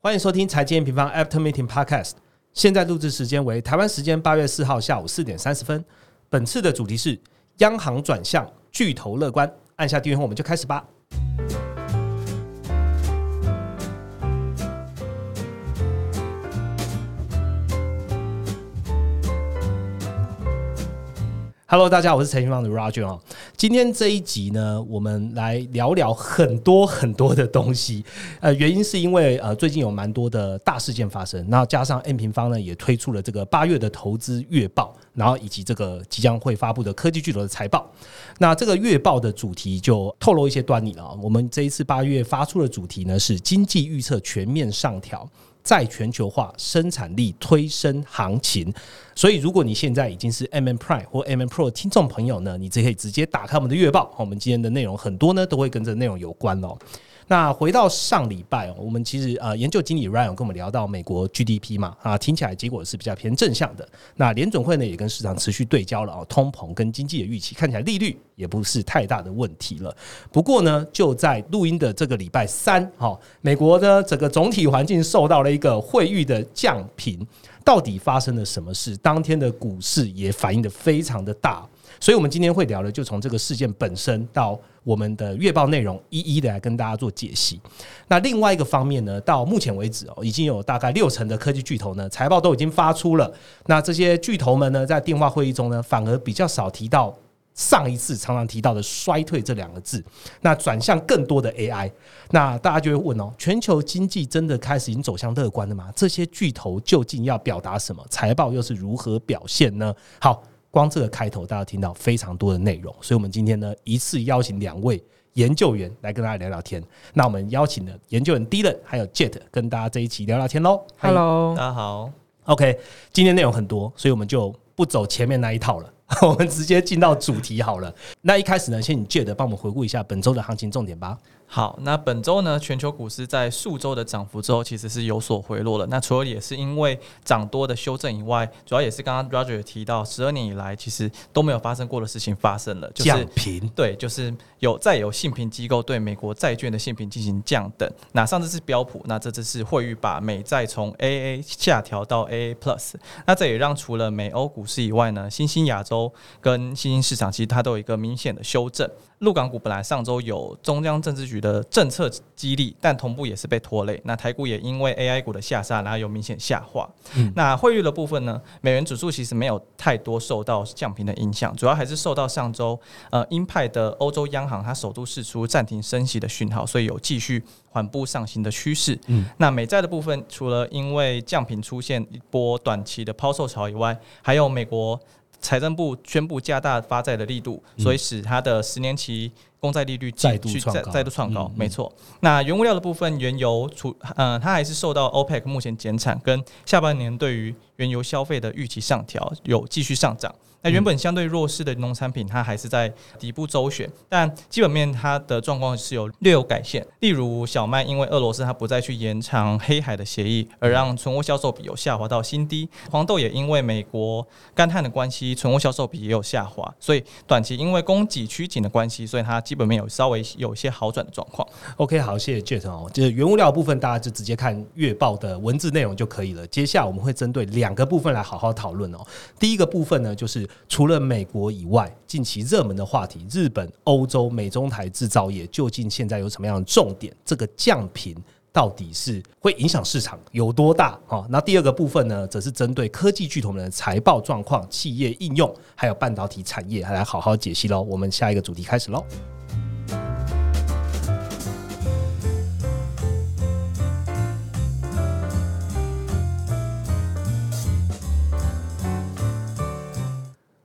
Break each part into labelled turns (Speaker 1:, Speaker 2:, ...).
Speaker 1: 欢迎收听财经平方 After Meeting Podcast。现在录制时间为台湾时间八月四号下午四点三十分。本次的主题是央行转向，巨头乐观。按下订阅后，我们就开始吧。Hello，大家好，我是陈新芳的 Roger 哦。今天这一集呢，我们来聊聊很多很多的东西。呃，原因是因为呃，最近有蛮多的大事件发生，那加上 N 平方呢也推出了这个八月的投资月报，然后以及这个即将会发布的科技巨头的财报。那这个月报的主题就透露一些端倪了。我们这一次八月发出的主题呢是经济预测全面上调。在全球化生产力推升行情，所以如果你现在已经是 M N Prime 或 M N Pro 听众朋友呢，你就可以直接打开我们的月报，我们今天的内容很多呢都会跟这内容有关哦。那回到上礼拜，我们其实呃研究经理 Ryan 跟我们聊到美国 GDP 嘛啊，听起来结果是比较偏正向的。那联总会呢也跟市场持续对焦了啊，通膨跟经济的预期看起来利率也不是太大的问题了。不过呢，就在录音的这个礼拜三，哈，美国的整个总体环境受到了一个汇率的降频，到底发生了什么事？当天的股市也反应的非常的大。所以，我们今天会聊的，就从这个事件本身到我们的月报内容，一一的来跟大家做解析。那另外一个方面呢，到目前为止哦，已经有大概六成的科技巨头呢，财报都已经发出了。那这些巨头们呢，在电话会议中呢，反而比较少提到上一次常常提到的衰退这两个字，那转向更多的 AI。那大家就会问哦，全球经济真的开始已经走向乐观了吗？这些巨头究竟要表达什么？财报又是如何表现呢？好。光这个开头，大家听到非常多的内容，所以我们今天呢一次邀请两位研究员来跟大家聊聊天。那我们邀请的研究员 Dylan 还有 Jet 跟大家这一起聊聊天喽。
Speaker 2: Hello，
Speaker 3: 大家好。
Speaker 1: OK，今天内容很多，所以我们就不走前面那一套了，我们直接进到主题好了。那一开始呢，先请 Jet 帮我们回顾一下本周的行情重点吧。
Speaker 3: 好，那本周呢，全球股市在数周的涨幅之后，其实是有所回落了。那除了也是因为涨多的修正以外，主要也是刚刚 Roger 提到，十二年以来其实都没有发生过的事情发生了，
Speaker 1: 降频。
Speaker 3: 对，就是有再有信评机构对美国债券的信评进行降等。那上次是标普，那这次是惠誉把美债从 AA 下调到 AA Plus。那这也让除了美欧股市以外呢，新兴亚洲跟新兴市场其实它都有一个明显的修正。陆港股本来上周有中央政治局的政策激励，但同步也是被拖累。那台股也因为 AI 股的下杀，然后有明显下滑。那汇率的部分呢？美元指数其实没有太多受到降频的影响，主要还是受到上周呃鹰派的欧洲央行它首度释出暂停升息的讯号，所以有继续缓步上行的趋势。嗯，那美债的部分，除了因为降频出现一波短期的抛售潮以外，还有美国。财政部宣布加大发债的力度，所以使它的十年期公债利率
Speaker 1: 再度创高。
Speaker 3: 再度创高，没错。那原物料的部分，原油除呃，它还是受到 OPEC 目前减产跟下半年对于原油消费的预期上调，有继续上涨。那原本相对弱势的农产品，它还是在底部周旋，但基本面它的状况是有略有改善。例如小麦，因为俄罗斯它不再去延长黑海的协议，而让存货销售比有下滑到新低。黄豆也因为美国干旱的关系，存货销售比也有下滑，所以短期因为供给趋紧的关系，所以它基本面有稍微有一些好转的状况。
Speaker 1: OK，好，谢谢 Jet 哦，就是原物料部分，大家就直接看月报的文字内容就可以了。接下来我们会针对两个部分来好好讨论哦。第一个部分呢，就是。除了美国以外，近期热门的话题，日本、欧洲、美中台制造业究竟现在有什么样的重点？这个降频到底是会影响市场有多大？哈，那第二个部分呢，则是针对科技巨头们的财报状况、企业应用，还有半导体产业，来好好解析喽。我们下一个主题开始喽。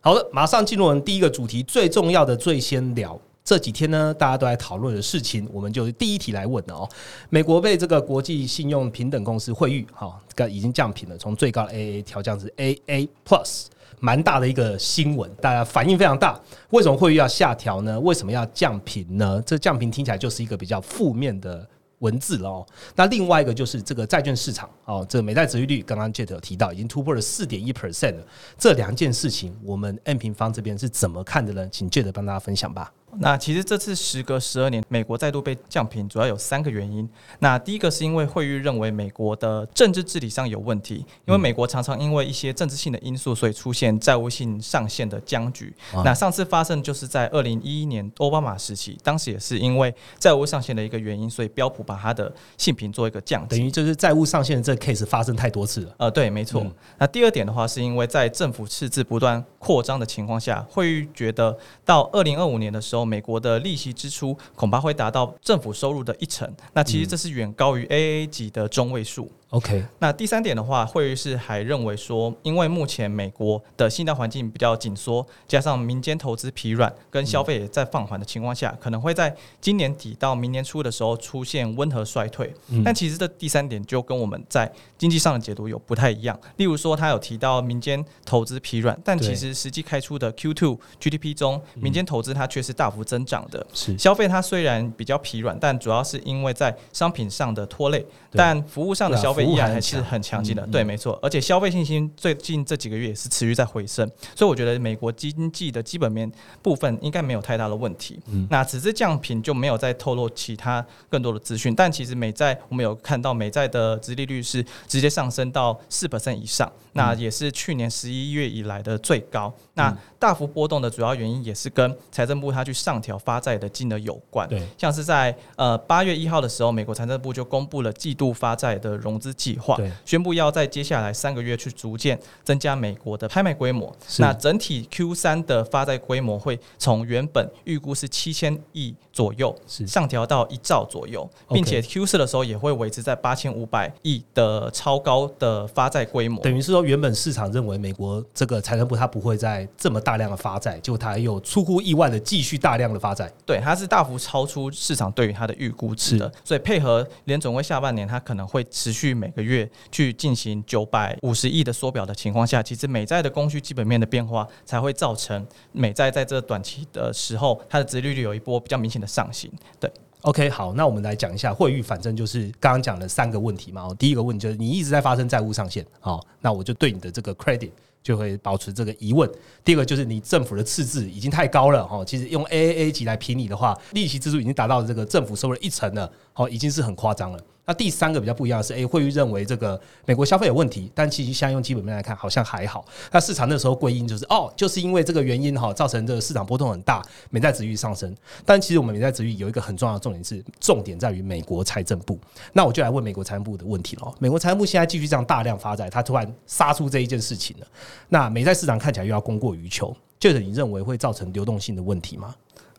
Speaker 1: 好的，马上进入我们第一个主题，最重要的最先聊这几天呢，大家都在讨论的事情，我们就第一题来问了哦。美国被这个国际信用平等公司惠誉，哈，这个已经降频了，从最高 AA 调降至 AA Plus，蛮大的一个新闻，大家反应非常大。为什么惠誉要下调呢？为什么要降频呢？这降频听起来就是一个比较负面的。文字了哦，那另外一个就是这个债券市场哦，这个美债收益率，刚刚 Jet 有提到已经突破了四点一 percent 了。这两件事情，我们 N 平方这边是怎么看的呢？请 Jet 帮大家分享吧。
Speaker 3: 那其实这次时隔十二年，美国再度被降频，主要有三个原因。那第一个是因为惠誉认为美国的政治治理上有问题，因为美国常常因为一些政治性的因素，所以出现债务性上限的僵局。那上次发生就是在二零一一年奥巴马时期，当时也是因为债务上限的一个原因，所以标普把它的性评做一个降
Speaker 1: 等于就是债务上限的这个 case 发生太多次了。
Speaker 3: 呃，对，没错。那第二点的话，是因为在政府赤字不断扩张的情况下，惠誉觉得到二零二五年的时候。美国的利息支出恐怕会达到政府收入的一成，那其实这是远高于 AA 级的中位数。
Speaker 1: OK，
Speaker 3: 那第三点的话，会议室还认为说，因为目前美国的信贷环境比较紧缩，加上民间投资疲软，跟消费也在放缓的情况下，可能会在今年底到明年初的时候出现温和衰退。但其实这第三点就跟我们在经济上的解读有不太一样。例如说，他有提到民间投资疲软，但其实实际开出的 Q2 GDP 中，民间投资它却是大幅增长的。
Speaker 1: 是
Speaker 3: 消费它虽然比较疲软，但主要是因为在商品上的拖累，但服务上的消费。依然还是很强劲的，对，没错。而且消费信心最近这几个月也是持续在回升，所以我觉得美国经济的基本面部分应该没有太大的问题。那此次降频就没有再透露其他更多的资讯，但其实美债我们有看到美债的殖利率是直接上升到四 percent 以上，那也是去年十一月以来的最高。那大幅波动的主要原因也是跟财政部它去上调发债的金额有关。
Speaker 1: 对，
Speaker 3: 像是在呃八月一号的时候，美国财政部就公布了季度发债的融资计划，宣布要在接下来三个月去逐渐增加美国的拍卖规模。那整体 Q 三的发债规模会从原本预估是七千亿左右，上调到一兆左右，并且 Q 四的时候也会维持在八千五百亿的超高的发债规模。
Speaker 1: 等于是说，原本市场认为美国这个财政部它不会再这么大量的发债，就它又出乎意外的继续大量的发债，
Speaker 3: 对，它是大幅超出市场对于它的预估值的，所以配合联总会下半年它可能会持续每个月去进行九百五十亿的缩表的情况下，其实美债的供需基本面的变化才会造成美债在这短期的时候它的殖利率有一波比较明显的上行。对
Speaker 1: ，OK，好，那我们来讲一下汇率，反正就是刚刚讲的三个问题嘛。哦第一个问题就是你一直在发生债务上限，好，那我就对你的这个 credit。就会保持这个疑问。第二个就是你政府的赤字已经太高了哈，其实用 AAA 级来评你的话，利息支出已经达到这个政府收入一成了，好，已经是很夸张了。那第三个比较不一样的是，哎，会议认为这个美国消费有问题，但其实相用基本面来看，好像还好。那市场那时候归因就是，哦，就是因为这个原因哈，造成这个市场波动很大，美债值率上升。但其实我们美债值率有一个很重要的重点是，重点在于美国财政部。那我就来问美国财政部的问题了。美国财政部现在继续这样大量发债，他突然杀出这一件事情了。那美债市场看起来又要供过于求，就是你认为会造成流动性的问题吗？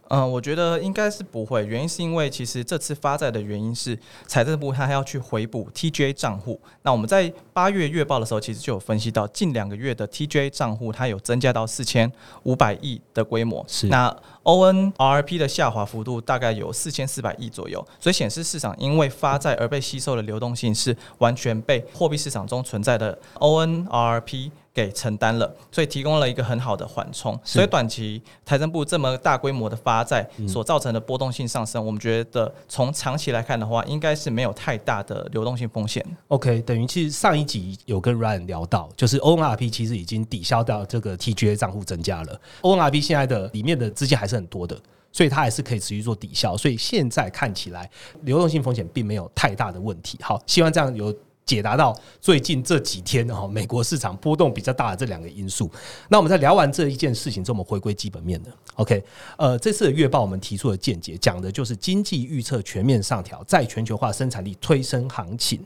Speaker 3: 嗯，我觉得应该是不会。原因是因为其实这次发债的原因是财政部它还要去回补 TGA 账户。那我们在八月月报的时候，其实就有分析到近两个月的 TGA 账户它有增加到四千五百亿的规模。
Speaker 1: 是
Speaker 3: 那 ONRP 的下滑幅度大概有四千四百亿左右，所以显示市场因为发债而被吸收的流动性是完全被货币市场中存在的 ONRP。给承担了，所以提供了一个很好的缓冲。所以短期财政部这么大规模的发债所造成的波动性上升，我们觉得从长期来看的话，应该是没有太大的流动性风险。
Speaker 1: OK，等于其实上一集有跟 Ryan 聊到，就是 ONRP 其实已经抵消掉这个 TGA 账户增加了。ONRP 现在的里面的资金还是很多的，所以它还是可以持续做抵消。所以现在看起来流动性风险并没有太大的问题。好，希望这样有。解答到最近这几天哈，美国市场波动比较大的这两个因素。那我们在聊完这一件事情之后，我们回归基本面的。OK，呃，这次的月报我们提出的见解，讲的就是经济预测全面上调，在全球化生产力推升行情。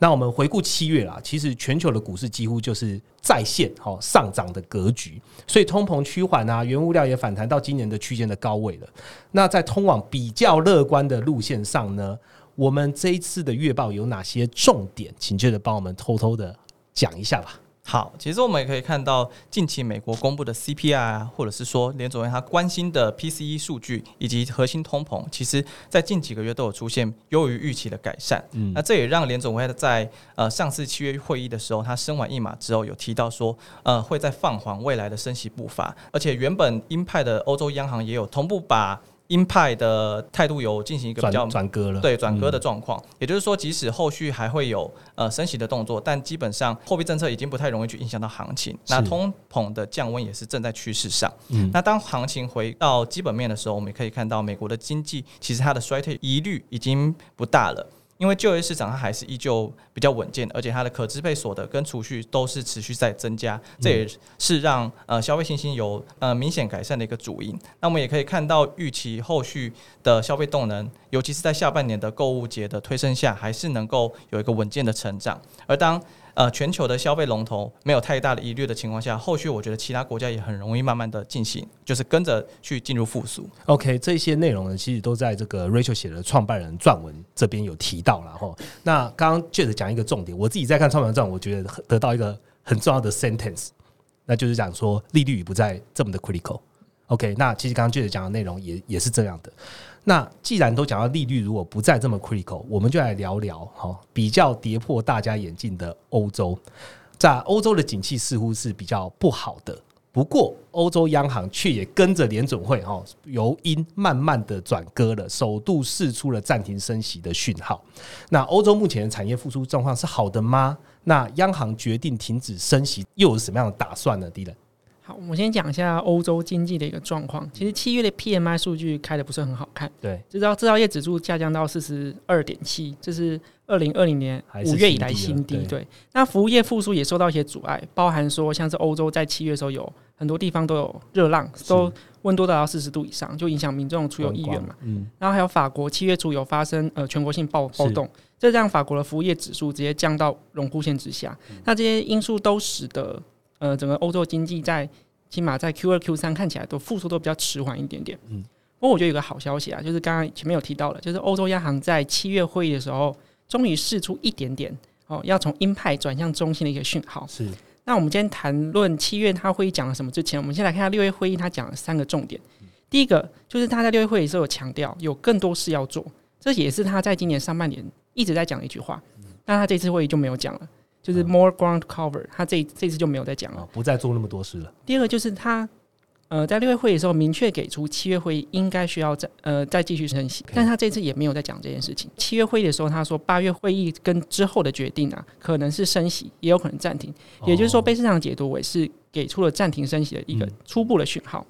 Speaker 1: 那我们回顾七月啦，其实全球的股市几乎就是再现哈上涨的格局，所以通膨趋缓啊，原物料也反弹到今年的区间的高位了。那在通往比较乐观的路线上呢？我们这一次的月报有哪些重点？请记得帮我们偷偷的讲一下吧。
Speaker 3: 好，其实我们也可以看到，近期美国公布的 CPI 啊，或者是说联总会他关心的 PCE 数据以及核心通膨，其实在近几个月都有出现优于预期的改善。嗯，那这也让联总会在呃上次七月会议的时候，他升完一码之后，有提到说，呃，会在放缓未来的升息步伐，而且原本鹰派的欧洲央行也有同步把。鹰派的态度有进行一个比较
Speaker 1: 转转割了，
Speaker 3: 对转割的
Speaker 1: 嗯
Speaker 3: 状况，也就是说，即使后续还会有呃升息的动作，但基本上货币政策已经不太容易去影响到行情。那通膨的降温也是正在趋势上。
Speaker 1: 嗯
Speaker 3: 那当行情回到基本面的时候，我们也可以看到美国的经济其实它的衰退疑虑已经不大了。因为就业市场它还是依旧比较稳健，而且它的可支配所得跟储蓄都是持续在增加，这也是让呃消费信心有呃明显改善的一个主因。那我们也可以看到，预期后续的消费动能，尤其是在下半年的购物节的推升下，还是能够有一个稳健的成长。而当呃全球的消费龙头没有太大的疑虑的情况下，后续我觉得其他国家也很容易慢慢的进行，就是跟着去进入复苏。
Speaker 1: OK，这些内容呢，其实都在这个 Rachel 写的创办人撰文这边有提到了哈。那刚刚 Jude 讲一个重点，我自己在看创办人撰，我觉得得到一个很重要的 sentence，那就是讲说利率不再这么的 critical。OK，那其实刚刚 Jude 讲的内容也也是这样的。那既然都讲到利率如果不再这么 critical，我们就来聊聊哈，比较跌破大家眼镜的欧洲。在欧洲的景气似乎是比较不好的，不过欧洲央行却也跟着联准会哈由鹰慢慢的转割了，首度释出了暂停升息的讯号。那欧洲目前的产业复苏状况是好的吗？那央行决定停止升息，又有什么样的打算呢？迪人，
Speaker 2: 好，我先讲一下欧洲经济的一个状况。其实七月的 PMI 数据开的不是很好看，
Speaker 1: 对，
Speaker 2: 制造制造业指数下降到四十二点七，这是二零二零年五月以来
Speaker 1: 新低。对
Speaker 2: 对，那服务业复苏也受到一些阻碍，包含说像是欧洲在七月的时候有很多地方都有热浪，都温度达到四十度以上，就影响民众出游意愿嘛。
Speaker 1: 嗯，
Speaker 2: 然后还有法国七月初有发生呃全国性暴暴动，这让法国的服务业指数直接降到荣枯线之下。那这些因素都使得呃整个欧洲经济在起码在 Q 二 Q 三看起来都复苏都比较迟缓一点点。
Speaker 1: 嗯
Speaker 2: 不过我觉得有个好消息啊，就是刚刚前面有提到了，就是欧洲央行在七月会议的时候，终于试出一点点哦，要从鹰派转向中性的一个讯号。
Speaker 1: 是
Speaker 2: 那我们今天谈论七月他会议讲了什么之前，我们先来看下六月会议他讲了三个重点。第一个就是他在六月会议的时候有强调有更多事要做，这也是他在今年上半年一直在讲的一句话。但他这次会议就没有讲了，就是 more ground cover，他这这次就没有再讲了。
Speaker 1: 啊，不再做那么多事了。
Speaker 2: 第二个就是他呃在六月会议的时候明确给出七月会议应该需要再呃再继续升息，但他这次也没有再讲这件事情。七月会议的时候他说八月会议跟之后的决定啊，可能是升息，也有可能暂停，也就是说被市场解读为是给出了暂停升息的一个初步的讯号。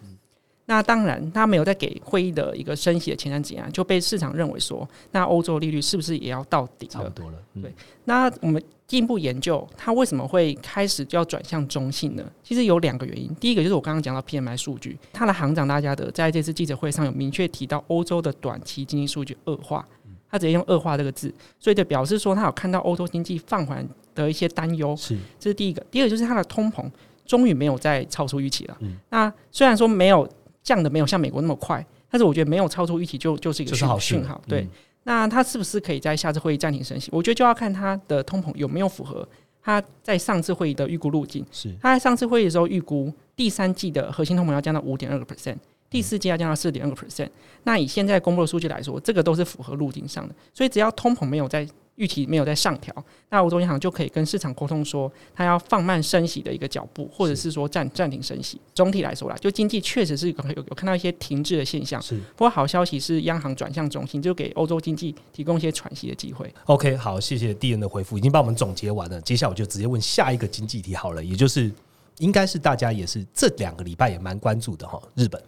Speaker 2: 那当然，他没有再给会议的一个升息的前瞻指引啊，就被市场认为说，那欧洲利率是不是也要到顶了？
Speaker 1: 差不多了，嗯
Speaker 2: 对那我们进一步研究，它为什么会开始就要转向中性呢？其实有两个原因。第一个就是我刚刚讲到 PMI 数据，它的行长大家的在这次记者会上有明确提到欧洲的短期经济数据恶化，他直接用恶化这个字，所以就表示说他有看到欧洲经济放缓的一些担忧。
Speaker 1: 是
Speaker 2: 这是第一个。第二个就是它的通膨终于没有再超出预期了。
Speaker 1: 嗯
Speaker 2: 那虽然说没有降的没有像美国那么快，但是我觉得没有超出预期就就是一个讯号。对，
Speaker 1: 嗯
Speaker 2: 那它是不是可以在下次会议暂停升息？我觉得就要看它的通膨有没有符合它在上次会议的预估路径。
Speaker 1: 是
Speaker 2: 它在上次会议的时候预估第三季的核心通膨要降到五点二个 percent，第四季要降到四点二个 percent。那以现在公布的数据来说，这个都是符合路径上的。所以只要通膨没有在预期没有在上调，那欧洲央行就可以跟市场沟通说，它要放慢升息的一个脚步，或者是说暂暂停升息。总体来说啦，就经济确实是有有有看到一些停滞的现象。
Speaker 1: 是
Speaker 2: 不过好消息是，央行转向中心，就给欧洲经济提供一些喘息的机会。
Speaker 1: OK，好，谢谢 D N 的回复，已经帮我们总结完了。接下来我就直接问下一个经济题好了，也就是应该是大家也是这两个礼拜也蛮关注的哈，日本。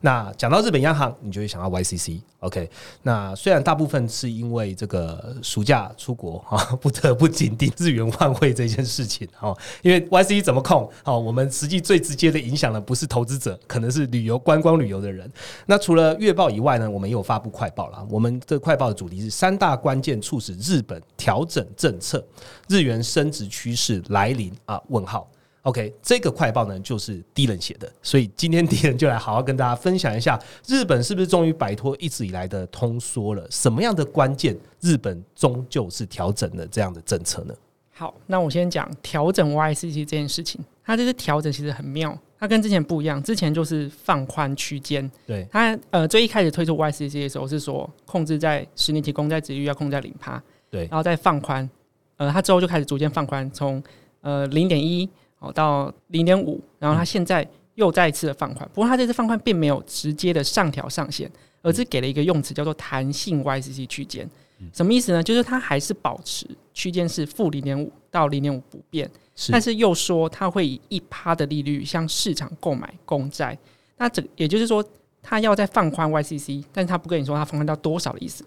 Speaker 1: 那讲到日本央行，你就会想到 YCC。OK，那虽然大部分是因为这个暑假出国啊，不得不紧盯日元换汇这件事情哈，因为 YCC 怎么控哦，我们实际最直接的影响的不是投资者，可能是旅游观光旅游的人。那除了月报以外呢，我们也有发布快报啦。我们这快报的主题是三大关键促使日本调整政策，日元升值趋势来临啊？问号。OK，这个快报呢就是低人写的，所以今天低人就来好好跟大家分享一下，日本是不是终于摆脱一直以来的通缩了？什么样的关键，日本终究是调整了这样的政策呢？
Speaker 2: 好，那我先讲调整 YCC 这件事情。它这次调整其实很妙，它跟之前不一样，之前就是放宽区间。
Speaker 1: 对，
Speaker 2: 它呃最一开始推出 YCC 的时候是说控制在十年期公债值率要控制在零趴，
Speaker 1: 对
Speaker 2: 然后再放宽，呃，它之后就开始逐渐放宽，从呃零点一哦到零点五，然后它现在又再一次的放宽。不过它这次放宽并没有直接的上调上限，而而是给了一个用词叫做弹性 YCC 区间。什么意思呢？就是它还是保持区间是负零点五到零点五不变，但是又说它会以一趴的利率向市场购买公债。那这也就是说，它要再放宽 YCC，但是它不跟你说它放宽到多少的意思。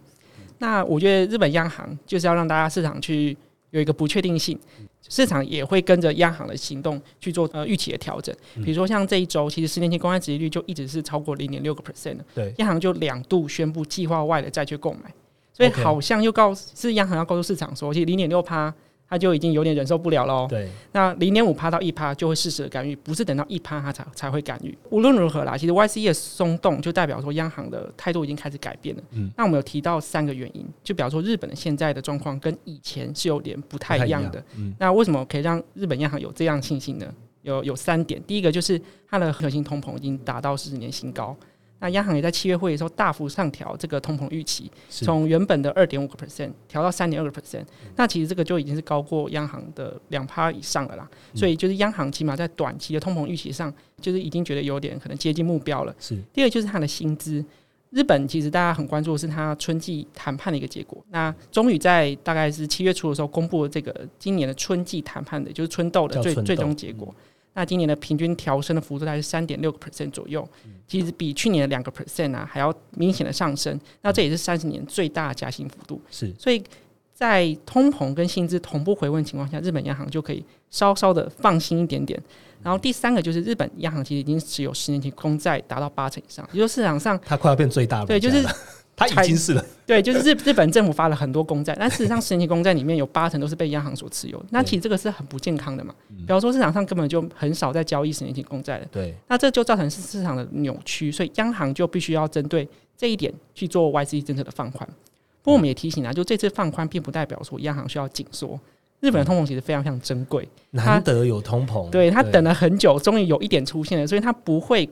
Speaker 2: 那我觉得日本央行就是要让大家市场去有一个不确定性，市场也会跟着央行的行动去做呃预期的调整。比如说像这一周，其实十年期公开殖利率就一直是超过零点六个 percent 的，
Speaker 1: 对，
Speaker 2: 央行就两度宣布计划外的债券购买。所以好像又告是央行要告诉市场说，其实零点六趴，它就已经有点忍受不了喽。
Speaker 1: 对，
Speaker 2: 那零点五趴到一趴就会适时的干预，不是等到一趴它才才会干预。无论如何啦，其实 YC 的松动就代表说央行的态度已经开始改变了。嗯，那我们有提到三个原因，就比方说日本的现在的状况跟以前是有点不太一样的。嗯，那为什么可以让日本央行有这样信心呢？有有三点，第一个就是它的核心通膨已经达到四十年新高。那央行也在七月会的时候大幅上调这个通膨预期，从原本的二点五个 percent 调到三点二个 percent。那其实这个就已经是高过央行的两趴以上了啦。所以就是央行起码在短期的通膨预期上，就是已经觉得有点可能接近目标了。
Speaker 1: 是。
Speaker 2: 第二就是它的薪资，日本其实大家很关注的是它春季谈判的一个结果。那终于在大概是七月初的时候公布了这个今年的春季谈判的，就是春斗的最最终结果。那今年的平均调升的幅度大概是三点六个 percent 左右，其实比去年的两个 percent 啊还要明显的上升。那这也是三十年最大的加薪幅度。
Speaker 1: 是，
Speaker 2: 所以在通膨跟薪资同步回温情况下，日本央行就可以稍稍的放心一点点。然后第三个就是日本央行其实已经持有十年期公债达到八成以上，也就是市场上
Speaker 1: 它快要变最大了。
Speaker 2: 对，就是。
Speaker 1: 它已经是了，
Speaker 2: 对，就是日日本政府发了很多公债，但事实上十年期公债里面有八成都是被央行所持有，那其实这个是很不健康的嘛。比方说市场上根本就很少在交易十年期公债了，
Speaker 1: 对，
Speaker 2: 那这就造成是市场的扭曲，所以央行就必须要针对这一点去做 YC 政策的放宽。不过我们也提醒啊，就这次放宽并不代表说央行需要紧缩。日本的通膨其实非常非常珍贵，
Speaker 1: 难得有通膨，
Speaker 2: 对他等了很久，终于有一点出现了，所以他不会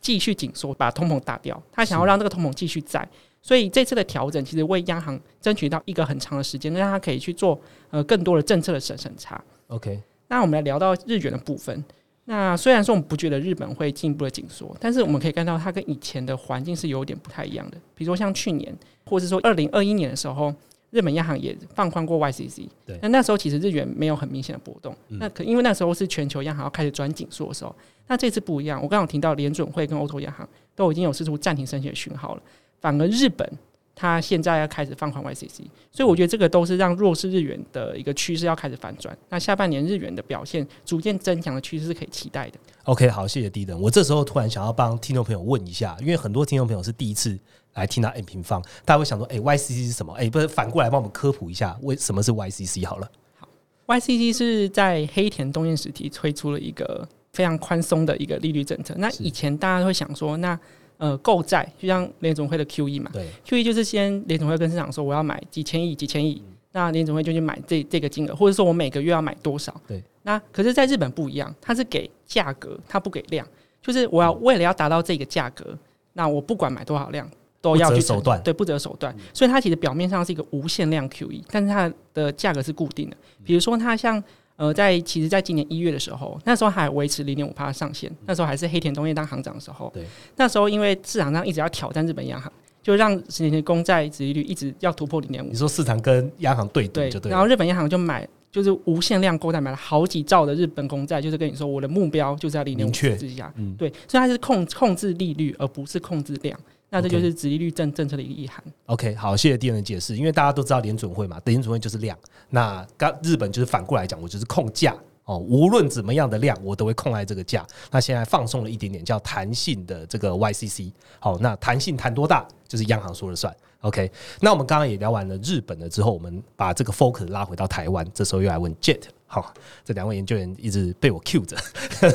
Speaker 2: 继续紧缩把通膨打掉，他想要让这个通膨继续在。所以这次的调整，其实为央行争取到一个很长的时间，让它可以去做呃更多的政策的审审查。
Speaker 1: OK，
Speaker 2: 那我们来聊到日元的部分。那虽然说我们不觉得日本会进一步的紧缩，但是我们可以看到它跟以前的环境是有点不太一样的。比如说像去年，或者说二零二一年的时候，日本央行也放宽过 YCC。
Speaker 1: 对。
Speaker 2: 那那时候其实日元没有很明显的波动。那可因为那时候是全球央行要开始转紧缩的时候，那这次不一样。我刚刚提到联准会跟欧洲央行都已经有试出暂停升息的讯号了。反而日本，它现在要开始放宽 YCC，所以我觉得这个都是让弱势日元的一个趋势要开始反转。那下半年日元的表现逐渐增强的趋势是可以期待的。
Speaker 1: OK，好，谢谢 D 等。我这时候突然想要帮听众朋友问一下，因为很多听众朋友是第一次来听到 M 平方，大家会想说，哎，YCC 是什么？哎，不是反过来帮我们科普一下，为什么是 YCC 好了。
Speaker 2: 好，YCC 是在黑田东彦时期推出了一个非常宽松的一个利率政策。那以前大家会想说，那呃，购债就像联总会的 QE 嘛，
Speaker 1: 对
Speaker 2: ，QE 就是先联总会跟市场说我要买几千亿、几千亿，那联总会就去买这这个金额，或者说我每个月要买多少。
Speaker 1: 对，
Speaker 2: 那可是在日本不一样，它是给价格，它不给量，就是我要为了要达到这个价格，那我不管买多少量都要去
Speaker 1: 手段，
Speaker 2: 对，不择手段。所以它其实表面上是一个无限量 QE，但是它的价格是固定的。比如说它像。呃，在其实，在今年一月的时候，那时候还维持零点五帕上限，那时候还是黑田东彦当行长的时候。
Speaker 1: 对，
Speaker 2: 那时候因为市场上一直要挑战日本央行，就让十年期公债殖利率一直要突破零点五。
Speaker 1: 你说市场跟央行对
Speaker 2: 对
Speaker 1: 就对。
Speaker 2: 然后日本央行就买，就是无限量购债，买了好几兆的日本公债，就是跟你说我的目标就是要零点五之下。嗯，对，所以它是控控制利率，而不是控制量。那这就是殖利率政政策的一个意涵。
Speaker 1: OK，好，谢谢第二人解释。因为大家都知道联准会嘛，联准会就是量，那刚日本就是反过来讲，我就是控价。哦，无论怎么样的量，我都会控在这个价。那现在放松了一点点，叫弹性的这个 YCC。好，那弹性弹多大，就是央行说了算。OK，那我们刚刚也聊完了日本了之后，我们把这个 focus 拉回到台湾。这时候又来问 Jet，好，这两位研究员一直被我 Q 着。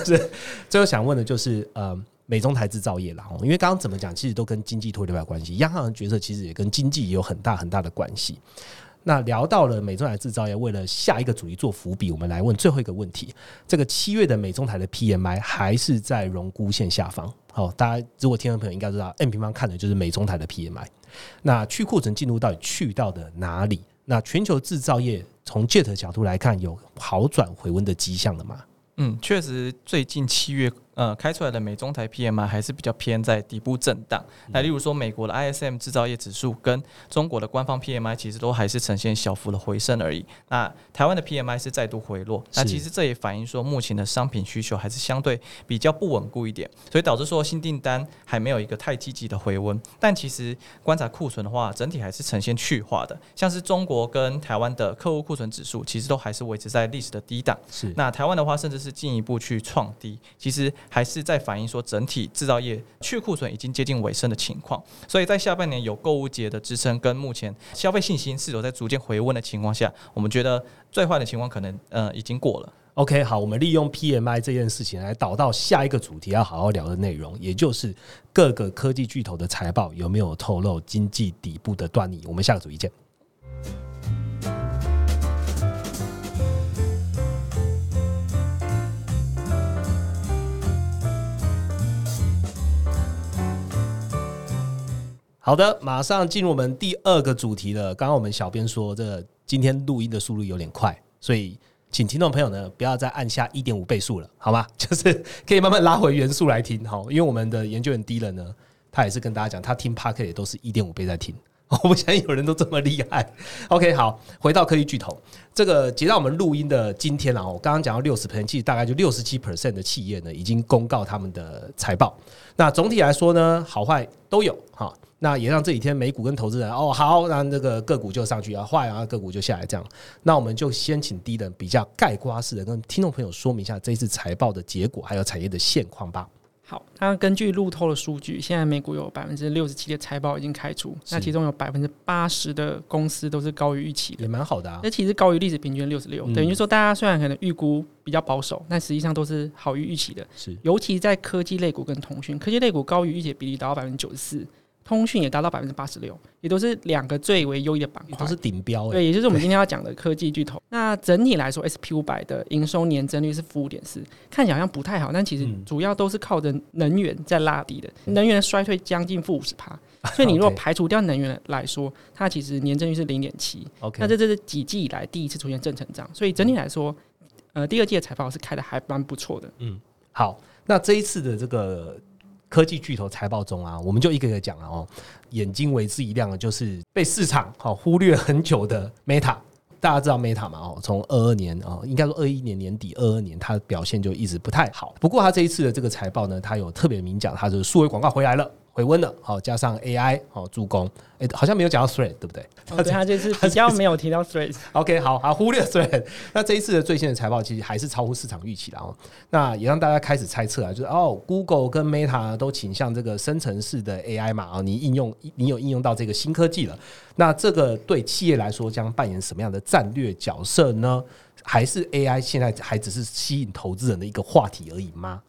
Speaker 1: 最后想问的就是，呃，美中台制造业啦，因为刚刚怎么讲，其实都跟经济脱离不了关系。央行的角色其实也跟经济有很大很大的关系。那聊到了美中台制造业，为了下一个主题做伏笔，我们来问最后一个问题：这个七月的美中台的 PMI 还是在荣估线下方？好，大家如果听众朋友应该知道，M 平方看的就是美中台的 PMI。那去库存进度到底去到的哪里？那全球制造业从 Jet 角度来看，有好转回温的迹象了吗？
Speaker 3: 嗯，确实，最近七月呃开出来的美中台 PMI 还是比较偏在底部震荡。那例如说美国的 ISM 制造业指数跟中国的官方 PMI 其实都还是呈现小幅的回升而已。那台湾的 PMI 是再度回落，那其实这也反映说目前的商品需求还是相对比较不稳固一点，所以导致说新订单还没有一个太积极的回温。但其实观察库存的话，整体还是呈现去化的，像是中国跟台湾的客户库存指数，其实都还是维持在历史的低档。
Speaker 1: 是
Speaker 3: 那台湾的话，甚至是进一步去创低，其实还是在反映说整体制造业去库存已经接近尾声的情况。所以在下半年有购物节的支撑，跟目前消费信心是否在逐渐回温的情况下，我们觉得最坏的情况可能呃已经过了。
Speaker 1: OK，好，我们利用 PMI 这件事情来导到下一个主题要好好聊的内容，也就是各个科技巨头的财报有没有透露经济底部的端倪。我们下个主题见。好的，马上进入我们第二个主题了。刚刚我们小编说，这今天录音的速度有点快，所以请听众朋友呢不要再按下一点五倍速了，好吗？就是可以慢慢拉回原速来听，好，因为我们的研究员低了呢，他也是跟大家讲，他听 p a r k 也都是一点五倍在听。我不相信有人都这么厉害。OK，好，回到科技巨头，这个截到我们录音的今天啊，我刚刚讲到六十 percent，其实大概就六十七 percent 的企业呢已经公告他们的财报。那总体来说呢，好坏都有哈。那也让这几天美股跟投资人哦好，那这个个股就上去啊，坏啊个股就下来这样。那我们就先请低等比较概括式的跟听众朋友说明一下这一次财报的结果，还有产业的现况吧。
Speaker 2: 好，那根据路透的数据，现在美股有百分之六十七的财报已经开出，那其中有百分之八十的公司都是高于预期的，
Speaker 1: 也蛮好的啊
Speaker 2: 那。其实高于历史平均六十六，
Speaker 1: 嗯
Speaker 2: 等于说大家虽然可能预估比较保守，但实际上都是好于预期的。
Speaker 1: 是
Speaker 2: 尤其在科技类股跟通讯，科技类股高于预期的比例达到百分之九十四，通讯也达到百分之八十六，也都是两个最为优异的板块
Speaker 1: 都。是顶标、欸，
Speaker 2: 对，也就是我们今天要讲的科技巨头。那整体来说，S P 五百的营收年增率是负五点四，看起来好像不太好，但其实
Speaker 1: 嗯
Speaker 2: 主要都是靠着能源在拉低的，能源的衰退将近负五十趴。所以你如果排除掉能源来说，它其实年增率是零点七。
Speaker 1: OK，
Speaker 2: 那这这是几季以来第一次出现正成长，所以整体来说，呃，第二季的财报是开的还蛮不错的。
Speaker 1: 嗯好，那这一次的这个科技巨头财报中啊，我们就一个个讲了哦。眼睛为之一亮的就是被市场好忽略很久的 Meta。大家知道 Meta 嘛？哦，从二二年哦，应该说二一年年底、二二年，它表现就一直不太好。不过它这一次的这个财报呢，它有特别明讲，它就是数位广告回来了，回温了。好，加上 AI 好助攻，哎、好像没有讲到 Thread，对不对？
Speaker 2: 哦、对，它就是比较没有提到
Speaker 1: Threads，OK，好好忽略 Thread，那这一次的最新的财报其实还是超乎市场预期的哦。那也让大家开始猜测啊，就是哦，Google 跟 Meta 都倾向这个生成式的 AI 嘛，啊，你应用你有应用到这个新科技了，那这个对企业来说将扮演什么样的战略角色呢？还是 AI 现在还只是吸引投资人的一个话题而已吗？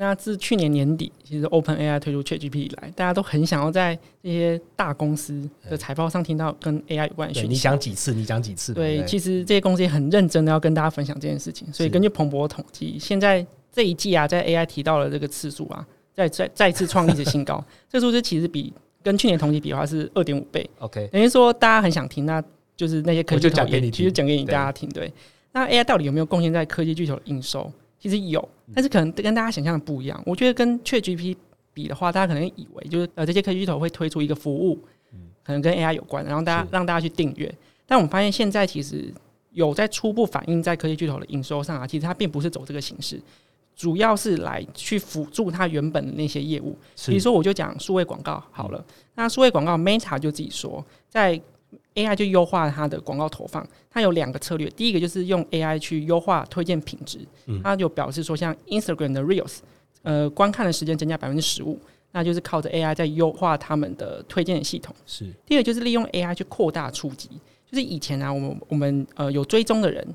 Speaker 2: 好，那自去年年底，其实 Open AI 推出 ChatGPT 以来，大家都很想要在这些大公司的财报上听到跟 AI 有关讯息。
Speaker 1: 讲几次？你讲几次？
Speaker 2: 对，
Speaker 1: 不
Speaker 2: 其实这些公司也很认真的要跟大家分享这件事情。所以根据彭博统计，现在这一季啊，在 AI 提到了这个次数啊，再再再次创历史新高。这数字其实比跟去年同期比的话是二点五倍
Speaker 1: ，OK，
Speaker 2: 等于说大家很想听，那就是那些科技巨头
Speaker 1: 我就讲给你
Speaker 2: 也其实
Speaker 1: 听
Speaker 2: 讲给你
Speaker 1: 对
Speaker 2: 大家听。对，那 AI 到底有没有贡献在科技巨头的营收？其实有，
Speaker 1: 嗯
Speaker 2: 但是可能跟大家想象的不一样。我觉得跟 ChatGPT 比的话，大家可能以为就是呃这些科技巨头会推出一个服务，可能跟 AI 有关，然后大家
Speaker 1: 是
Speaker 2: 让大家去订阅。但我们发现现在其实有在初步反映在科技巨头的营收上啊，其实它并不是走这个形式，主要是来去辅助它原本的那些业务。
Speaker 1: 是
Speaker 2: 比如说，我就讲数位广告好了。那数位广告，Meta 就自己说，在 AI 就优化它的广告投放，它有两个策略。第一个就是用 AI 去优化推荐品质，它就表示说，像 Instagram 的 Reels，呃，观看的时间增加百分之十五，那就是靠着 AI 在优化他们的推荐的系统。
Speaker 1: 是
Speaker 2: 第二个就是利用 AI 去扩大触及，就是以前啊，我们我们呃有追踪的人，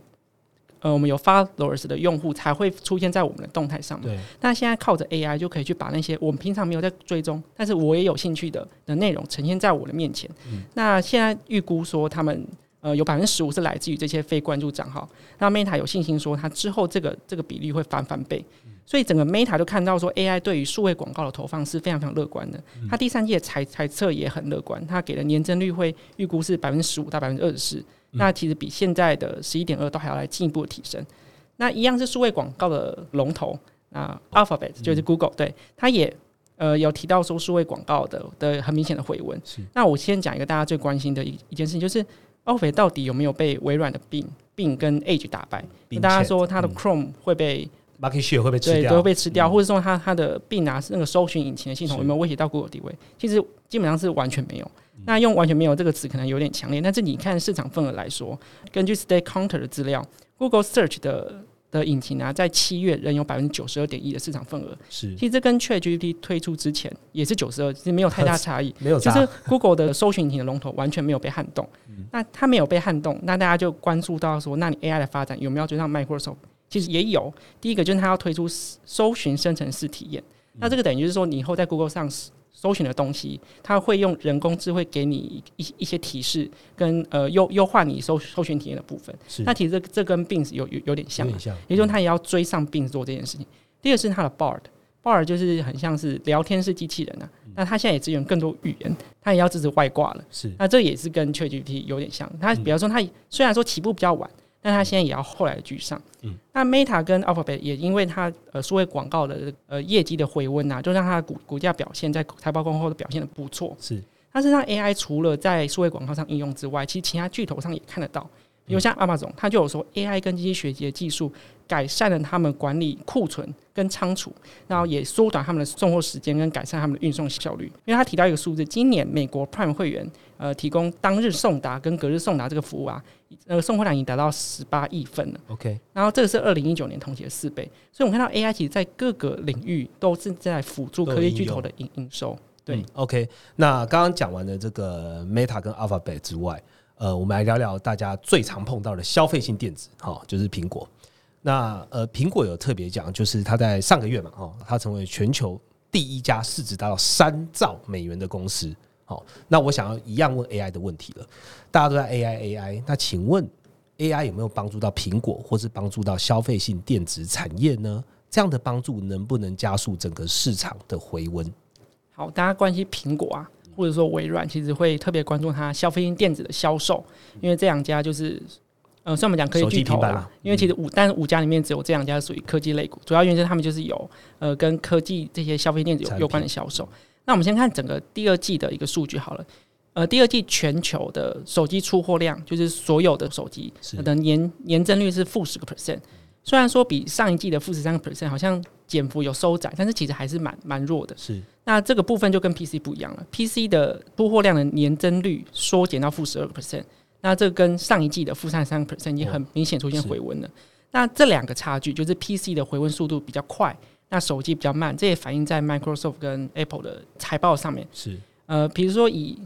Speaker 2: 呃，我们有 followers 的用户才会出现在我们的动态上面。
Speaker 1: 对，
Speaker 2: 那现在靠着 AI 就可以去把那些我们平常没有在追踪，但是我也有兴趣的的内容呈现在我的面前。那现在预估说他们呃有百分之十五是来自于这些非关注账号，那 Meta 有信心说它之后这个这个比例会翻翻倍。所以整个 Meta 就看到说 AI 对于数位广告的投放是非常非常乐观的，它第三季的财财测也很乐观，它给的年增率会预估是百分之十五到百分之二十四，那其实比现在的十一点二都还要来进一步的提升。那一样是数位广告的龙头，那 Alphabet 就是 Google，、对，它也呃有提到说数位广告的的很明显的回温。
Speaker 1: 是
Speaker 2: 那我先讲一个大家最关心的一一件事情，就是 Alphabet 到底有没有被微软的 Bing Bing 跟 Edge 打败？大家说它的
Speaker 1: 嗯
Speaker 2: Chrome 会被
Speaker 1: market share 会被吃
Speaker 2: 对，
Speaker 1: 掉，
Speaker 2: 都会被吃掉，
Speaker 1: 嗯
Speaker 2: 或者说它它的 Bing 啊，那个搜寻引擎的系统有没有威胁到 Google 地位？其实基本上是完全没有。那用完全没有这个词可能有点强烈，但是你看市场份额来说，根据 Stay Counter 的资料，Google Search 的的引擎啊，在七月仍有百分之九十二点一的市场份额。
Speaker 1: 是
Speaker 2: 其实这跟 ChatGPT 推出之前也是九十二，其实没有太大 差异。
Speaker 1: 没有差，
Speaker 2: 就是 Google 的搜寻引擎的龙头完全没有被撼动。那它没有被撼动，那大家就关注到说，那你 AI 的发展有没有追上 Microsoft？其实也有。第一个就是它要推出搜寻生成式体验，那这个等于就是说，你以后在 Google 上搜寻的东西，它会用人工智慧给你一一些提示，跟呃优优化你搜搜寻体验的部分。
Speaker 1: 是。
Speaker 2: 那其实这这跟 Bing 有有有点像也就是说它也要追上并做这件事情。第二个是它的 Bard。Bard 就是很像是聊天式机器人啊，那它现在也支援更多语言，它也要支持外挂了。
Speaker 1: 是。
Speaker 2: 那这也是跟 ChatGPT 有点像，它比方说它虽然说起步比较晚，但它现在也要后来居上。
Speaker 1: 嗯
Speaker 2: 那 Meta 跟 Alphabet 也因为它呃数位广告的呃业绩的回温啊，就让它的股股价表现在财报公后的表现的不错。
Speaker 1: 是
Speaker 2: 它身上 AI 除了在数位广告上应用之外，其实其他巨头上也看得到。比如像 Amazon，它就有说 AI 跟机器学习的技术改善了他们管理库存跟仓储，然后也缩短他们的送货时间跟改善他们的运送效率。因为他提到一个数字，今年美国 Prime 会员呃提供当日送达跟隔日送达这个服务啊，呃送货量已经达到十八亿份了。
Speaker 1: OK，
Speaker 2: 然后这个是二零一九年同期的四倍，所以我们看到 AI 其实在各个领域都是在辅助科技巨头的营营收。对
Speaker 1: 嗯，OK。那刚刚讲完了这个 Meta 跟 Alphabet 之外，呃，我们来聊聊大家最常碰到的消费性电子，哈、就是苹果。那呃，苹果有特别讲，就是它在上个月嘛，哦，它成为全球第一家市值达到三兆美元的公司。好、那我想要一样问 AI 的问题了，大家都在 AI AI，那请问 AI 有没有帮助到苹果，或是帮助到消费性电子产业呢？这样的帮助能不能加速整个市场的回温？
Speaker 2: 好，大家关心苹果啊，或者说微软，其实会特别关注它消费性电子的销售，因为这两家就是。呃，算我们讲科技
Speaker 1: 手机
Speaker 2: 巨头啦
Speaker 1: 平板啦，
Speaker 2: 因为其实五，但是五家里面只有这两家属于科技类股，主要原因是他们就是有呃跟科技这些消费电子有有关的销售。那我们先看整个第二季的一个数据好了，呃，第二季全球的手机出货量，就是所有的手机
Speaker 1: 是。
Speaker 2: 的年年增率是负十个 percent，虽然说比上一季的负十三个 percent 好像减幅有收窄，但是其实还是蛮蛮弱的。
Speaker 1: 是。
Speaker 2: 那这个部分就跟 PC 不一样了，PC 的出货量的年增率缩减到负十二个 percent，那这跟上一季的负三十三个 percent 已经很明显出现回温了。那这两个差距就是 PC 的回温速度比较快，那手机比较慢，这也反映在 Microsoft 跟 Apple 的财报上面。
Speaker 1: 是
Speaker 2: 呃，比如说以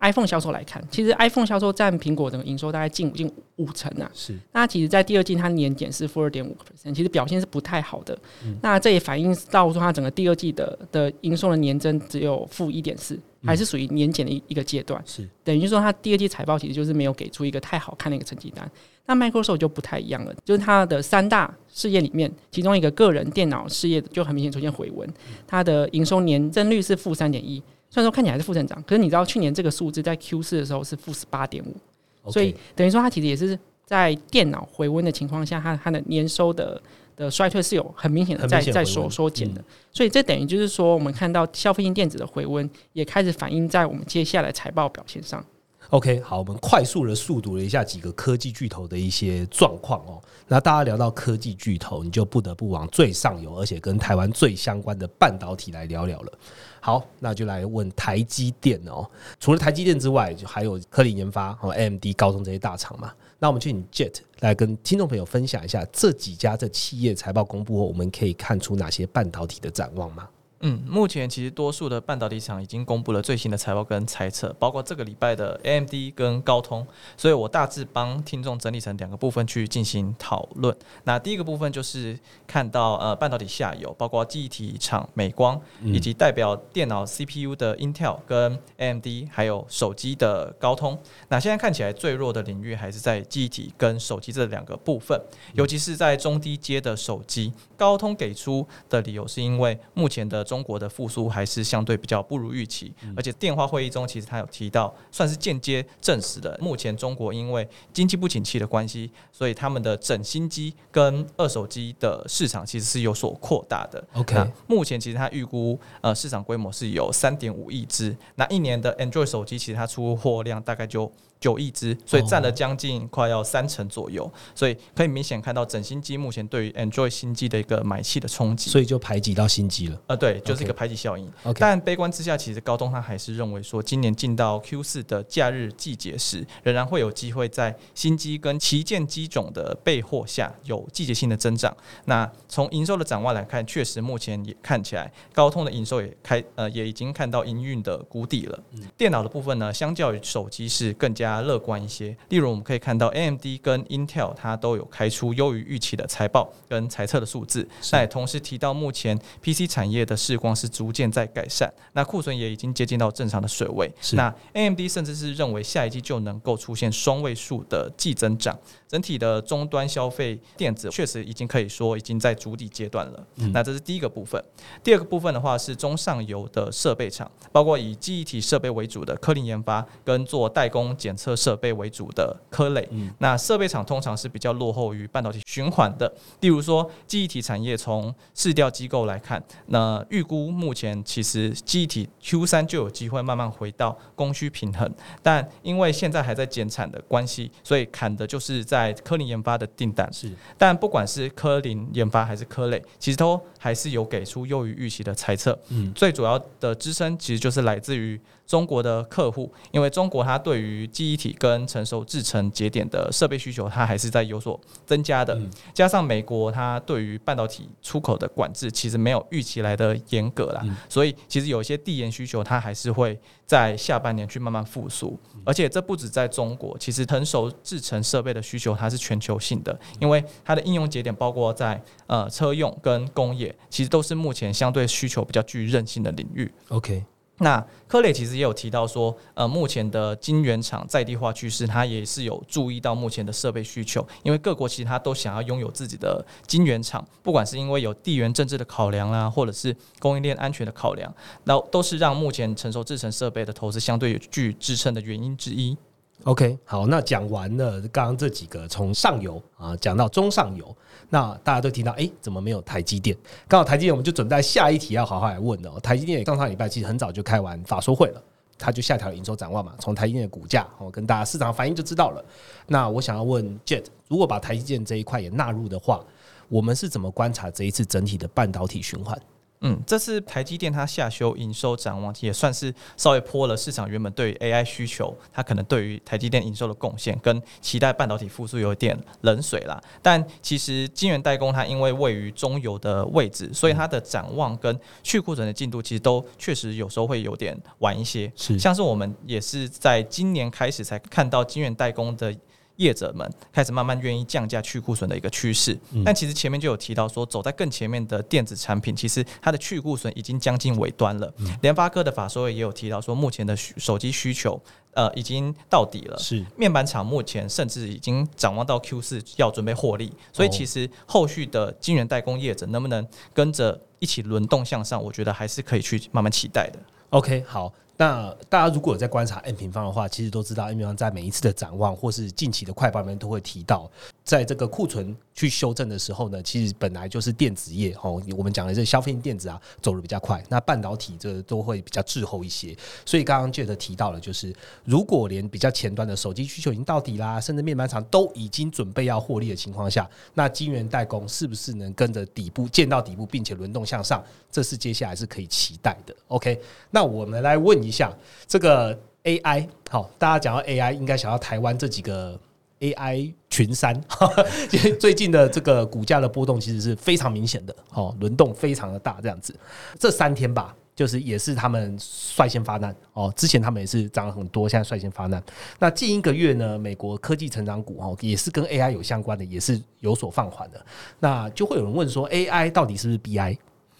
Speaker 2: iPhone 销售来看，其实 iPhone 销售占苹果的营收大概近近五成啊。
Speaker 1: 是
Speaker 2: 那其实，在第二季它年减是负二点五个 percent，其实表现是不太好的。那这也反映到说它整个第二季的的营收的年增只有负一点四，还是属于年减的一一个阶段。
Speaker 1: 是
Speaker 2: 等于说它第二季财报其实就是没有给出一个太好看的一个成绩单。那 Microsoft 就不太一样了，就是它的三大事业里面，其中一个个人电脑事业就很明显出现回温，它的营收年增率是负三点一，虽然说看起来是负增长，可是你知道去年这个数字在 Q 四的时候是负十八点五，所以等于说它其实也是在电脑回温的情况下，它它的年收的的衰退是有很明显的在在缩缩减的，所以这等于就是说，我们看到消费性电子的回温也开始反映在我们接下来财报表现上。
Speaker 1: OK，好，我们快速的速读了一下几个科技巨头的一些状况哦。那大家聊到科技巨头，你就不得不往最上游，而且跟台湾最相关的半导体来聊聊了。好，那就来问台积电哦。除了台积电之外，就还有科林研发、和 AMD、高通这些大厂嘛。那我们请 Jet 来跟听众朋友分享一下这几家这企业财报公布后，我们可以看出哪些半导体的展望吗？
Speaker 3: 嗯，目前其实多数的半导体厂已经公布了最新的财报跟猜测，包括这个礼拜的 AMD 跟高通，所以我大致帮听众整理成两个部分去进行讨论。那第一个部分就是看到呃半导体下游，包括记忆体厂美光，以及代表电脑 CPU 的 Intel 跟 AMD，还有手机的高通。那现在看起来最弱的领域还是在记忆体跟手机这两个部分，尤其是在中低阶的手机，高通给出的理由是因为目前的中国的复苏还是相对比较不如预期，而且电话会议中其实他有提到，算是间接证实的，目前中国因为经济不景气的关系，所以他们的整新机跟二手机的市场其实是有所扩大的。
Speaker 1: OK
Speaker 3: 目前其实他预估呃市场规模是有三点五亿只，那一年的 Android 手机其实它出货量大概就九亿只，所以占了将近快要三成左右，所以可以明显看到整新机目前对于 Android 新机的一个买气的冲击。
Speaker 1: 所以就排挤到新机了。
Speaker 3: 呃，对，就是一个排挤效应。
Speaker 1: OK，
Speaker 3: 但悲观之下，其实高通他还是认为说，今年进到 Q 四的假日季节时，仍然会有机会在新机跟旗舰机种的备货下有季节性的增长。那从营收的展望来看，确实目前也看起来高通的营收也开呃也已经看到营运的谷底了。电脑的部分呢，相较于手机是更加乐观一些。例如我们可以看到 AMD 跟 Intel 它都有开出优于预期的财报跟财测的数字，那也同时提到目前 PC 产业的市况是逐渐在改善，那库存也已经接近到正常的水位。那 AMD 甚至是认为下一季就能够出现双位数的季增长，整体的终端消费电子确实已经可以说已经在筑底阶段了。那这是第一个部分。第二个部分的话是中上游的设备厂，包括以记忆体设备为主的科林研发，跟做代工检测设备为主的科磊。那设备厂通常是比较落后于半导体循环的。例如说，记忆体产业从市调机构来看，那预估目前其实记忆体 Q 三就有机会慢慢回到供需平衡，但因为现在还在减产的关系，所以砍的就是在科林研发的订单。
Speaker 1: 是
Speaker 3: 但不管是科林研发还是科类，其实都还是有给出优于预期的猜测。
Speaker 1: 嗯
Speaker 3: 最主要的支撑其实就是来自于中国的客户，因为中国它对于记忆体跟成熟制程节点的设备需求，它还是在有所增加的。
Speaker 1: 嗯
Speaker 3: 加上美国它对于半导体出口的管制其实没有预期来的严格啦，
Speaker 1: 嗯
Speaker 3: 所以其实有一些递延需求，它还是会在下半年去慢慢复苏。而且这不止在中国，其实成熟制程设备的需求它是全球性的，因为它的应用节点包括在呃车用跟工业，其实都是目前相对需求比较具韧性的领域。
Speaker 1: OK，
Speaker 3: 那柯磊其实也有提到说，呃，目前的晶圆厂在地化趋势，他也是有注意到目前的设备需求，因为各国其实它都想要拥有自己的晶圆厂，不管是因为有地缘政治的考量啦，或者是供应链安全的考量，那都是让目前成熟制程设备的投资相对有具支撑的原因之一。
Speaker 1: OK，好，那讲完了刚刚这几个，从上游啊讲到中上游，那大家都听到，哎、怎么没有台积电？刚好台积电，我们就准备下一题要好好来问哦。台积电上上礼拜其实很早就开完法说会了，它就下调了营收展望嘛，从台积电的股价哦跟大家市场反应就知道了。那我想要问 Jet，如果把台积电这一块也纳入的话，我们是怎么观察这一次整体的半导体循环？
Speaker 3: 嗯，这次台积电它下修营收展望，也算是稍微泼了市场原本对 AI 需求，它可能对于台积电营收的贡献跟期待半导体复苏有点冷水啦。但其实晶圆代工它因为位于中游的位置，所以它的展望跟去库存的进度其实都确实有时候会有点晚一些。
Speaker 1: 是
Speaker 3: 像是我们也是在今年开始才看到晶圆代工的业者们开始慢慢愿意降价去库存的一个趋势。
Speaker 1: 嗯
Speaker 3: 但其实前面就有提到说，走在更前面的电子产品，其实它的去库存已经将近尾端了。
Speaker 1: 嗯
Speaker 3: 联发科的法说也有提到说，目前的需手机需求呃已经到底了。
Speaker 1: 是
Speaker 3: 面板厂目前甚至已经展望到 Q 四要准备获利，所以
Speaker 1: 哦
Speaker 3: 其实后续的晶圆代工业者能不能跟着一起轮动向上，我觉得还是可以去慢慢期待的。
Speaker 1: OK，好。那大家如果有在观察 N 平方的话，其实都知道 N 平方在每一次的展望或是近期的快报里面都会提到，在这个库存去修正的时候呢，其实本来就是电子业哦，我们讲的这消费电子啊走的比较快，那半导体这都会比较滞后一些。所以刚刚 Jet 提到了，就是如果连比较前端的手机需求已经到底啦，甚至面板厂都已经准备要获利的情况下，那晶圆代工是不是能跟着底部见到底部，并且轮动向上？这是接下来是可以期待的。OK，那我们来问一下这个 AI，好，大家讲到 AI，应该想到台湾这几个 AI 群山，最近的这个股价的波动其实是非常明显的，哦，轮动非常的大，这样子。这三天吧，就是也是他们率先发难哦，之前他们也是涨了很多，现在率先发难。那近一个月呢，美国科技成长股哦，也是跟 AI 有相关的，也是有所放缓的。那就会有人问说，AI 到底是不是 BI？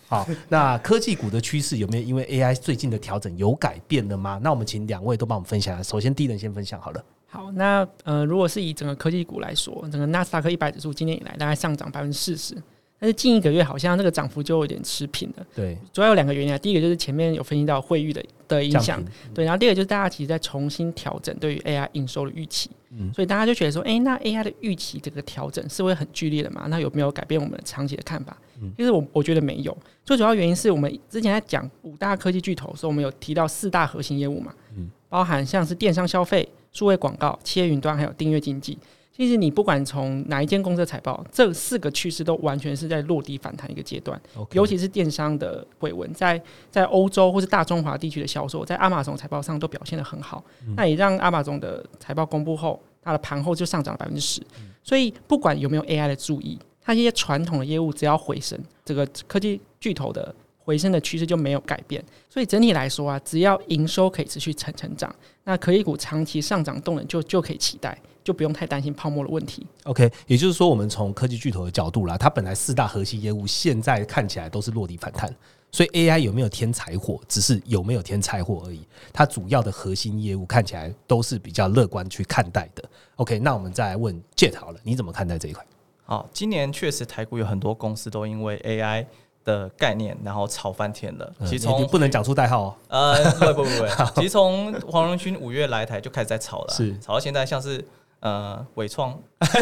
Speaker 1: 好，那科技股的趋势有没有因为 AI 最近的调整有改变了吗？那我们请两位都帮我们分享。首先，第一人先分享好了。
Speaker 2: 好，那呃，如果是以整个科技股来说，整个纳斯达克一百指数今年以来大概上涨百分之四十，但是近一个月好像这个涨幅就有点持平了。
Speaker 1: 对，
Speaker 2: 主要有两个原因啊，第一个就是前面有分析到汇率的的影响，对，然后第二个就是大家其实在重新调整对于 AI 营收的预期，
Speaker 1: 嗯
Speaker 2: 所以大家就觉得说，哎、那 AI 的预期这个调整是会很剧烈的嘛？那有没有改变我们长期的看法？
Speaker 1: 嗯
Speaker 2: 其实我我觉得没有，最主要原因是我们之前在讲五大科技巨头的时候，我们有提到四大核心业务嘛，
Speaker 1: 嗯
Speaker 2: 包含像是电商消费、数位广告、企业云端还有订阅经济。其实你不管从哪一间公司的财报，这四个趋势都完全是在落地反弹一个阶段。尤其是电商的回文，在在欧洲或是大中华地区的销售，在阿玛总财报上都表现得很好，那也让阿玛总的财报公布后，它的盘后就上涨了百分之十。所以不管有没有 AI 的注意，它这些传统的业务只要回升，这个科技巨头的回升的趋势就没有改变。所以整体来说啊，只要营收可以持续成成长，那可以股长期上涨动能就就可以期待，就不用太担心泡沫的问题。
Speaker 1: OK，也就是说，我们从科技巨头的角度啦，它本来四大核心业务现在看起来都是落地反弹，所以 AI 有没有添柴火，只是有没有添柴火而已。它主要的核心业务看起来都是比较乐观去看待的。OK，那我们再来问 Jet 好了，你怎么看待这一块？
Speaker 3: 好，今年确实台股有很多公司都因为 AI 的概念，然后炒翻天了。
Speaker 1: 嗯
Speaker 3: 其实从
Speaker 1: 你不能讲出代号哦。
Speaker 3: 呃，不不不不，其实从黄仁勋五月来台就开始在炒了啊，
Speaker 1: 是
Speaker 3: 炒到现在，像是呃伟创，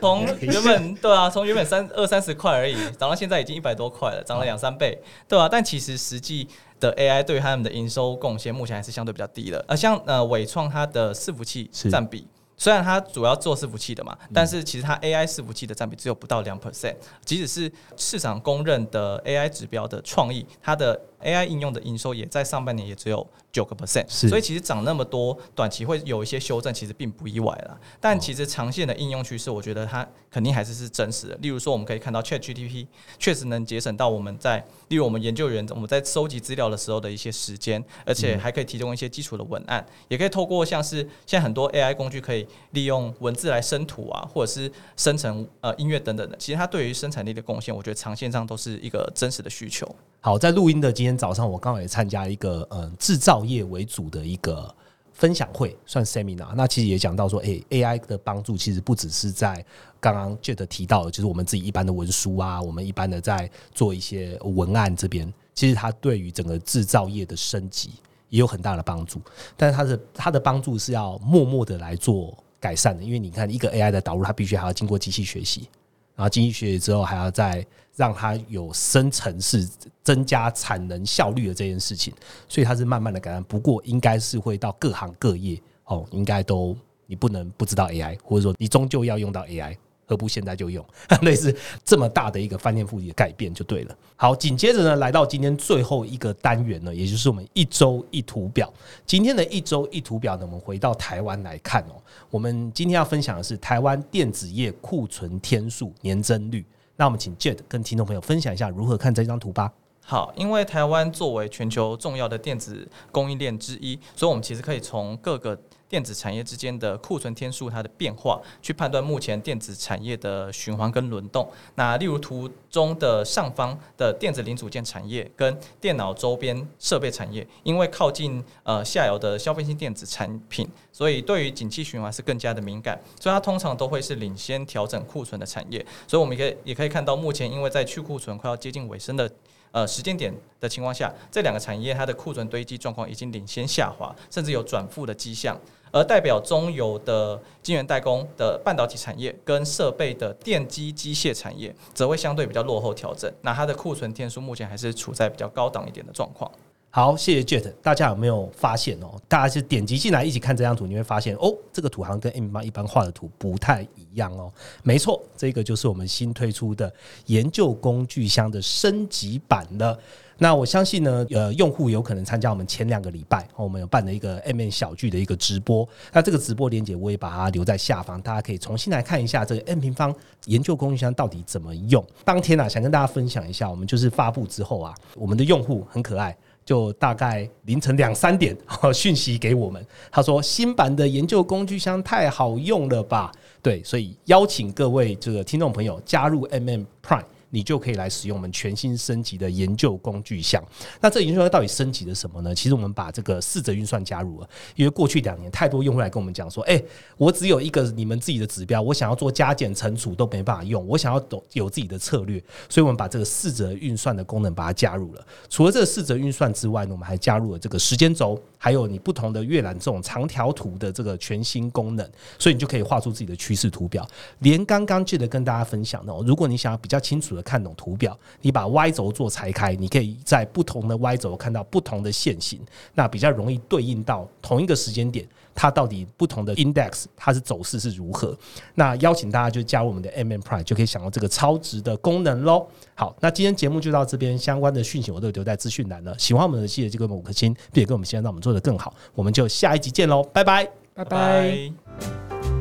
Speaker 3: 从原本对啊，从原本三二三十块而已，涨到现在已经一百多块了，涨了两三倍，对啊，但其实实际的 AI 对他们的营收贡献目前还是相对比较低的。呃，像呃伟创它的伺服器
Speaker 1: 是
Speaker 3: 占比。虽然它主要做伺服器的嘛，但是其实它 AI 伺服器的占比只有不到两 percent，即使是市场公认的 AI 指标的创意，它的 AI 应用的营收也在上半年也只有九个 percent，所以其实涨那么多，短期会有一些修正，其实并不意外啦。但其实长线的应用趋势，我觉得它肯定还是是真实的。例如说，我们可以看到 ChatGPT 确实能节省到我们在，例如我们研究员我们在收集资料的时候的一些时间，而且还可以提供一些基础的文案，也可以透过像是现在很多 AI 工具可以利用文字来生图啊，或者是生成呃音乐等等的。其实它对于生产力的贡献，我觉得长线上都是一个真实的需求。
Speaker 1: 好，在录音的今天早上，我刚好也参加一个嗯制造业为主的一个分享会，算 seminar。那其实也讲到说，诶 a i 的帮助其实不只是在刚刚 Jet 提到的，就是我们自己一般的文书啊，我们一般的在做一些文案这边，其实它对于整个制造业的升级也有很大的帮助。但是它的它的帮助是要默默的来做改善的，因为你看一个 AI 的导入，它必须还要经过机器学习，然后机器学习之后，还要再让它有生成式增加产能效率的这件事情，所以它是慢慢的改善。不过应该是会到各行各业哦，应该都你不能不知道 AI，或者说你终究要用到 AI。何不现在就用？类似这么大的一个翻天覆地的改变就对了。好，紧接着呢，来到今天最后一个单元呢，也就是我们一周一图表。今天的一周一图表呢，我们回到台湾来看哦。我们今天要分享的是台湾电子业库存天数年增率。那我们请 Jet 跟听众朋友分享一下如何看这张图吧。
Speaker 3: 好，因为台湾作为全球重要的电子供应链之一，所以我们其实可以从各个电子产业之间的库存天数它的变化，去判断目前电子产业的循环跟轮动。那例如图中的上方的电子零组件产业跟电脑周边设备产业，因为靠近呃下游的消费性电子产品，所以对于景气循环是更加的敏感，所以它通常都会是领先调整库存的产业。所以我们可以也可以看到，目前因为在去库存快要接近尾声的。呃时间点的情况下，这两个产业它的库存堆积状况已经领先下滑，甚至有转负的迹象。而代表中游的晶圆代工的半导体产业跟设备的电机机械产业，则会相对比较落后调整。那它的库存天数目前还是处在比较高档一点的状况。
Speaker 1: 好，谢谢 Jet。大家有没有发现哦？大家是点击进来一起看这张图，你会发现哦，这个图好像跟 M 八一般画的图不太一样哦。没错，这个就是我们新推出的研究工具箱的升级版了。那我相信呢，呃，用户有可能参加我们前两个礼拜，我们有办了一个 M N 小聚的一个直播。那这个直播链接我也把它留在下方，大家可以重新来看一下这个 M 平方研究工具箱到底怎么用。当天啊，想跟大家分享一下，我们就是发布之后啊，我们的用户很可爱。就大概凌晨两三点 讯息给我们，他说新版的研究工具箱太好用了吧？对，所以邀请各位这个听众朋友加入 MM Prime。你就可以来使用我们全新升级的研究工具箱。那这研究到底升级了什么呢？其实我们把这个四则运算加入了，因为过去两年太多用户来跟我们讲说，哎、我只有一个你们自己的指标，我想要做加减乘除都没办法用，我想要懂有自己的策略，所以我们把这个四则运算的功能把它加入了。除了这四则运算之外呢，我们还加入了这个时间轴，还有你不同的阅览这种长条图的这个全新功能，所以你就可以画出自己的趋势图表。连刚刚记得跟大家分享的，如果你想要比较清楚的看懂图表，你把 Y 轴做拆开，你可以在不同的 Y 轴看到不同的线型，那比较容易对应到同一个时间点。它到底不同的 index 它是走势是如何？那邀请大家就加入我们的 MM Prime，就可以享用这个超值的功能喽。好，那今天节目就到这边，相关的讯息我都留在资讯栏了。喜欢我们的记得就给我们五颗星，并且跟我们现在让我们做得更好。我们就下一集见喽，拜拜。
Speaker 2: 拜拜。